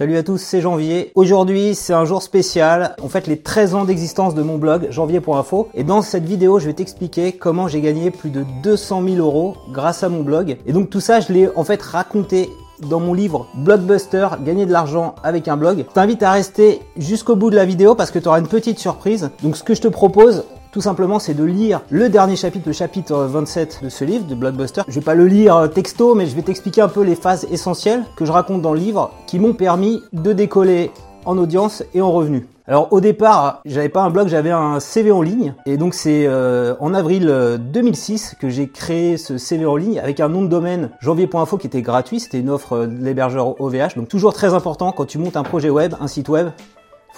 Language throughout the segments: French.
Salut à tous, c'est Janvier. Aujourd'hui, c'est un jour spécial. On fait les 13 ans d'existence de mon blog, janvier.info. Et dans cette vidéo, je vais t'expliquer comment j'ai gagné plus de 200 000 euros grâce à mon blog. Et donc tout ça, je l'ai en fait raconté dans mon livre Blockbuster, gagner de l'argent avec un blog. Je t'invite à rester jusqu'au bout de la vidéo parce que tu auras une petite surprise. Donc ce que je te propose, tout simplement, c'est de lire le dernier chapitre, le chapitre 27 de ce livre, de Blockbuster. Je vais pas le lire euh, texto, mais je vais t'expliquer un peu les phases essentielles que je raconte dans le livre qui m'ont permis de décoller en audience et en revenus. Alors au départ, j'avais pas un blog, j'avais un CV en ligne et donc c'est euh, en avril 2006 que j'ai créé ce CV en ligne avec un nom de domaine janvier.info qui était gratuit, c'était une offre de l'hébergeur OVH. Donc toujours très important quand tu montes un projet web, un site web,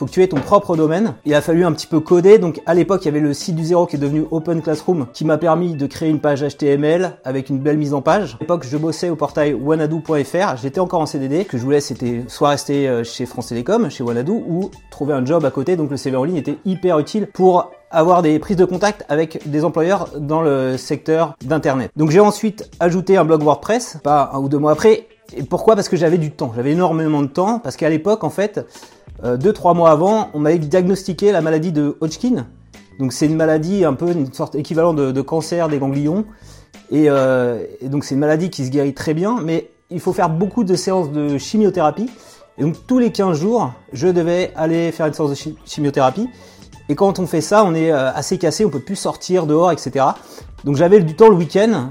faut tu ton propre domaine. Il a fallu un petit peu coder. Donc à l'époque, il y avait le site du zéro qui est devenu Open Classroom qui m'a permis de créer une page HTML avec une belle mise en page. À l'époque, je bossais au portail wanadoo.fr. J'étais encore en CDD. Que je voulais, c'était soit rester euh, chez France Télécom, chez Wanadoo, ou trouver un job à côté. Donc le CV en ligne était hyper utile pour avoir des prises de contact avec des employeurs dans le secteur d'internet. Donc j'ai ensuite ajouté un blog WordPress, pas un ou deux mois après. Et pourquoi? Parce que j'avais du temps. J'avais énormément de temps parce qu'à l'époque, en fait, deux, trois mois avant, on m'avait diagnostiqué la maladie de Hodgkin. Donc c'est une maladie un peu une sorte équivalent de, cancer des ganglions. Euh, et, donc c'est une maladie qui se guérit très bien, mais il faut faire beaucoup de séances de chimiothérapie. Et donc tous les 15 jours, je devais aller faire une séance de chimiothérapie. Et quand on fait ça, on est euh, assez cassé, on peut plus sortir dehors, etc. Donc j'avais du temps le week-end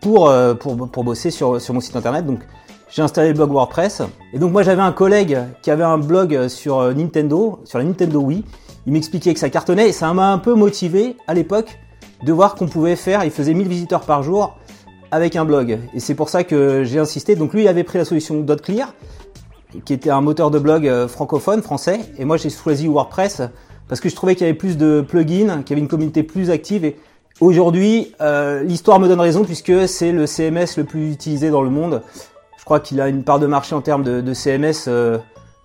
pour, pour, pour bosser sur, sur mon site internet. Donc j'ai installé le blog WordPress. Et donc moi j'avais un collègue qui avait un blog sur euh, Nintendo, sur la Nintendo Wii. Il m'expliquait que ça cartonnait et ça m'a un peu motivé à l'époque de voir qu'on pouvait faire, il faisait 1000 visiteurs par jour avec un blog. Et c'est pour ça que j'ai insisté. Donc lui il avait pris la solution .clear, qui était un moteur de blog euh, francophone, français. Et moi j'ai choisi WordPress parce que je trouvais qu'il y avait plus de plugins, qu'il y avait une communauté plus active. Et aujourd'hui, euh, l'histoire me donne raison puisque c'est le CMS le plus utilisé dans le monde. Je crois qu'il a une part de marché en termes de, CMS euh,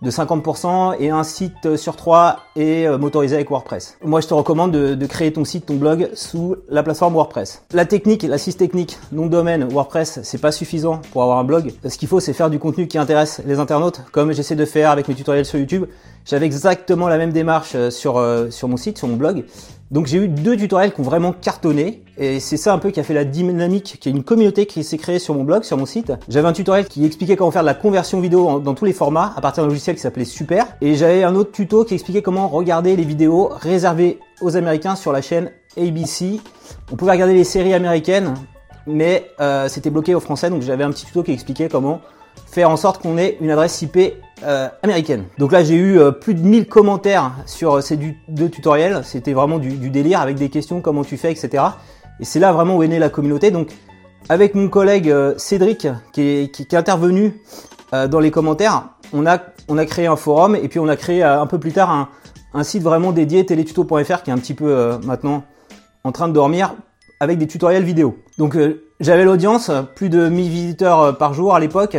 de 50% et un site sur trois est euh, motorisé avec WordPress. Moi, je te recommande de, créer ton site, ton blog sous la plateforme WordPress. La technique, l'assist technique, nom de domaine, WordPress, c'est pas suffisant pour avoir un blog. Ce qu'il faut, c'est faire du contenu qui intéresse les internautes, comme j'essaie de faire avec mes tutoriels sur YouTube. J'avais exactement la même démarche euh, sur, sur mon site, sur mon blog. Donc j'ai eu deux tutoriels qui ont vraiment cartonné et c'est ça un peu qui a fait la dynamique, qui est une communauté qui s'est créée sur mon blog, sur mon site. J'avais un tutoriel qui expliquait comment faire de la conversion vidéo dans tous les formats à partir d'un logiciel qui s'appelait Super et j'avais un autre tuto qui expliquait comment regarder les vidéos réservées aux Américains sur la chaîne ABC. On pouvait regarder les séries américaines mais euh, c'était bloqué au français donc j'avais un petit tuto qui expliquait comment faire en sorte qu'on ait une adresse IP euh, américaine. Donc là j'ai eu euh, plus de 1000 commentaires sur euh, ces deux tutoriels, c'était vraiment du, délire avec des questions comment tu fais etc. Et c'est là vraiment où est née la communauté. Donc avec mon collègue Cédric qui est, qui, intervenu dans les commentaires, on a, on a créé un forum et puis on a créé un peu plus tard un, un site vraiment dédié télétuto.fr qui est un petit peu maintenant en train de dormir avec des tutoriels vidéo. Donc j'avais l'audience, plus de 1000 visiteurs par jour à l'époque.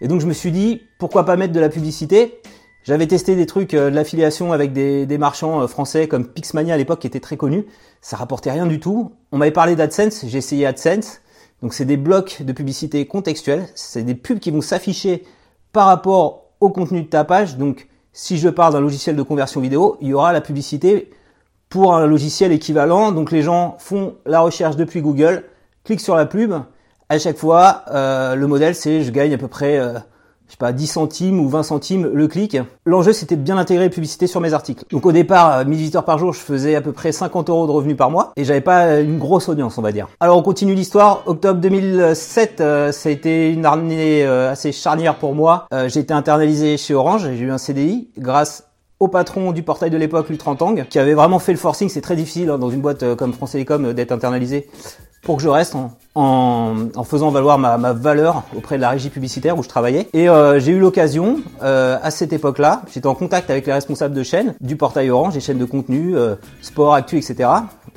Et donc je me suis dit, pourquoi pas mettre de la publicité? J'avais testé des trucs euh, de l'affiliation avec des, marchands euh, français comme Pixmania à l'époque qui était très connu. Ça rapportait rien du tout. On m'avait parlé d'AdSense, j'ai essayé AdSense. Donc c'est des blocs de publicité contextuels. C'est des pubs qui vont s'afficher par rapport au contenu de ta page. Donc si je parle d'un logiciel de conversion vidéo, il y aura la publicité pour un logiciel équivalent. Donc les gens font la recherche depuis Google, cliquent sur la pub à chaque fois, euh, le modèle, c'est je gagne à peu près, euh, je sais pas, 10 centimes ou 20 centimes le clic. L'enjeu, c'était de bien intégrer publicité sur mes articles. Donc au départ, 1000 visiteurs par jour, je faisais à peu près 50 euros de revenus par mois et j'avais pas une grosse audience, on va dire. Alors on continue l'histoire. Octobre 2007, euh, ça a été une année assez charnière pour moi. j'ai été internalisé chez Orange, j'ai eu un CDI grâce au patron du portail de l'époque, Lutrantang, qui avait vraiment fait le forcing. C'est très difficile hein, dans une boîte comme France Télécom d'être internalisé pour que je reste en, faisant valoir ma, valeur auprès de la régie publicitaire où je travaillais. Et euh, j'ai eu l'occasion, euh, à cette époque-là, j'étais en contact avec les responsables de chaîne du portail Orange, des chaînes de contenu, euh, sport, actu, etc.,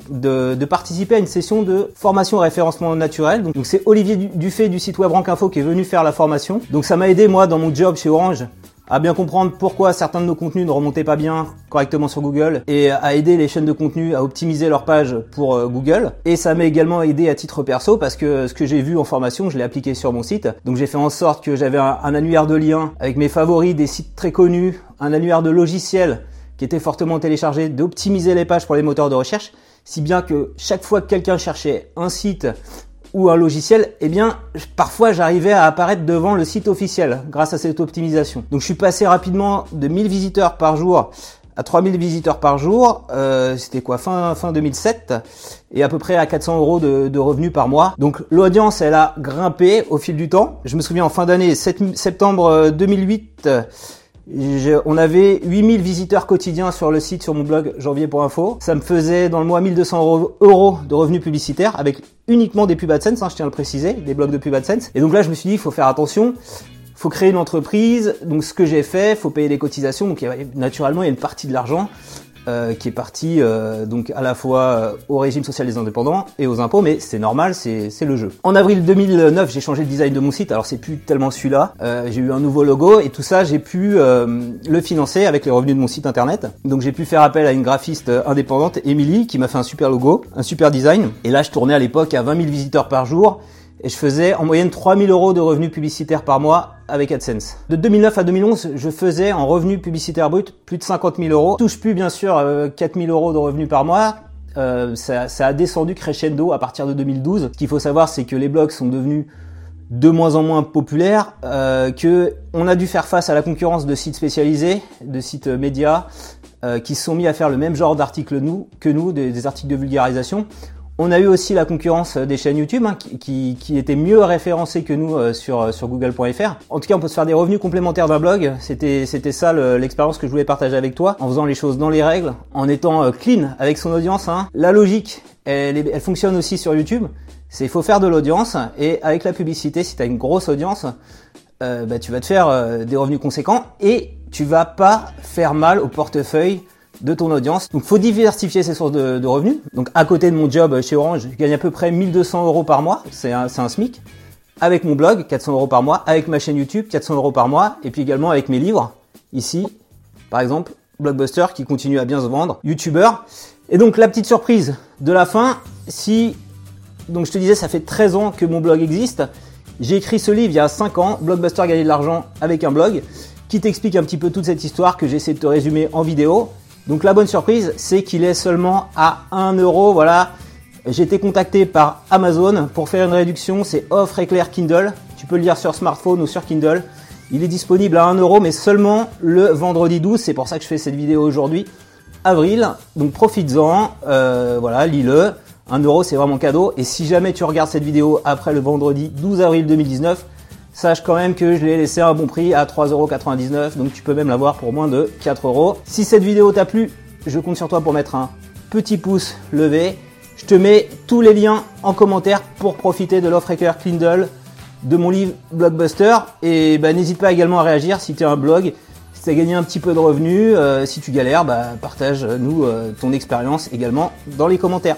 de, de, participer à une session de formation référencement naturel. Donc c'est Olivier Dufay du site web Rank Info qui est venu faire la formation. Donc ça m'a aidé moi dans mon job chez Orange à bien comprendre pourquoi certains de nos contenus ne remontaient pas bien correctement sur Google et à aider les chaînes de contenu à optimiser leur page pour euh, Google. Et ça m'a également aidé à titre perso parce que ce que j'ai vu en formation, je l'ai appliqué sur mon site. Donc j'ai fait en sorte que j'avais un, un annuaire de liens avec mes favoris des sites très connus, un annuaire de logiciels qui était fortement téléchargé, d'optimiser les pages pour les moteurs de recherche, si bien que chaque fois que quelqu'un cherchait un site ou un logiciel, eh bien, parfois j'arrivais à apparaître devant le site officiel grâce à cette optimisation. Donc je suis passé rapidement de 1000 visiteurs par jour à 3000 visiteurs par jour, euh, c'était quoi fin fin 2007 et à peu près à 400 euros de, de revenus par mois. Donc l'audience elle a grimpé au fil du temps. Je me souviens en fin d'année septembre 2008 on avait 8000 visiteurs quotidiens sur le site, sur mon blog janvier.info. Ça me faisait dans le mois 1200 euros de revenus publicitaires avec uniquement des pubs AdSense, hein, je tiens à le préciser, des blogs de pub AdSense. Et donc là, je me suis dit, il faut faire attention faut créer une entreprise. Donc ce que j'ai fait, faut payer les cotisations. Donc naturellement, il y a une partie de l'argent euh, qui est parti euh, donc à la fois euh, au régime social des indépendants et aux impôts, mais c'est normal, c'est le jeu. En avril 2009, j'ai changé le design de mon site. Alors c'est plus tellement celui-là. j'ai eu un nouveau logo et tout ça, j'ai pu le financer avec les revenus de mon site internet. Donc j'ai pu faire appel à une graphiste indépendante, Emily, qui m'a fait un super logo, un super design. Et là, je tournais à l'époque à 20 000 visiteurs par jour et je faisais en moyenne 3000 euros de revenus publicitaires par mois avec AdSense. De 2009 à 2011, je faisais en revenus publicitaires bruts plus de 50 000 euros. Touche plus bien sûr 4000 euh, euros de revenus par mois. Euh, ça, ça, a descendu crescendo à partir de 2012. Ce qu'il faut savoir, c'est que les blogs sont devenus de moins en moins populaires, euh, que on a dû faire face à la concurrence de sites spécialisés, de sites médias, euh, qui se sont mis à faire le même genre d'articles nous que nous, des articles de vulgarisation. On a eu aussi la concurrence des chaînes YouTube hein, qui, qui, étaient mieux référencées que nous euh, sur, euh, sur google.fr. En tout cas, on peut se faire des revenus complémentaires d'un blog. C'était ça l'expérience que je voulais partager avec toi, en faisant les choses dans les règles, en étant euh, clean avec son audience. Hein. La logique, elle, elle fonctionne aussi sur YouTube. C'est il faut faire de l'audience et avec la publicité, si tu une grosse audience, euh, bah, tu vas te faire des revenus conséquents et tu vas pas faire mal au portefeuille de ton audience. Donc faut diversifier ses sources de, revenus. Donc à côté de mon job chez Orange, je gagne à peu près 1200 euros par mois, c'est un, un SMIC. Avec mon blog, 400 euros par mois. Avec ma chaîne YouTube, 400 euros par mois. Et puis également avec mes livres. Ici, par exemple, Blockbuster qui continue à bien se vendre. YouTuber. Et donc la petite surprise de la fin, si... Donc je te disais, ça fait 13 ans que mon blog existe. J'ai écrit ce livre il y a 5 ans, Blockbuster gagner de l'argent avec un blog, qui t'explique un petit peu toute cette histoire que j'essaie de te résumer en vidéo. Donc la bonne surprise, c'est qu'il est seulement à 1 euro. Voilà, j'ai été contacté par Amazon pour faire une réduction. C'est offre éclair Kindle. Tu peux le lire sur smartphone ou sur Kindle. Il est disponible à 1 euro, mais seulement le vendredi 12. C'est pour ça que je fais cette vidéo aujourd'hui, avril. Donc profites-en. Euh, voilà, lis-le. 1 euro, c'est vraiment cadeau. Et si jamais tu regardes cette vidéo après le vendredi 12 avril 2019, Sache quand même que je l'ai laissé à un bon prix à 3,99€, donc tu peux même l'avoir pour moins de 4€. Si cette vidéo t'a plu, je compte sur toi pour mettre un petit pouce levé. Je te mets tous les liens en commentaire pour profiter de l'offre éclair Kindle de mon livre Blockbuster. Et bah, n'hésite pas également à réagir si tu as un blog, si tu as gagné un petit peu de revenus, euh, si tu galères, bah, partage-nous euh, ton expérience également dans les commentaires.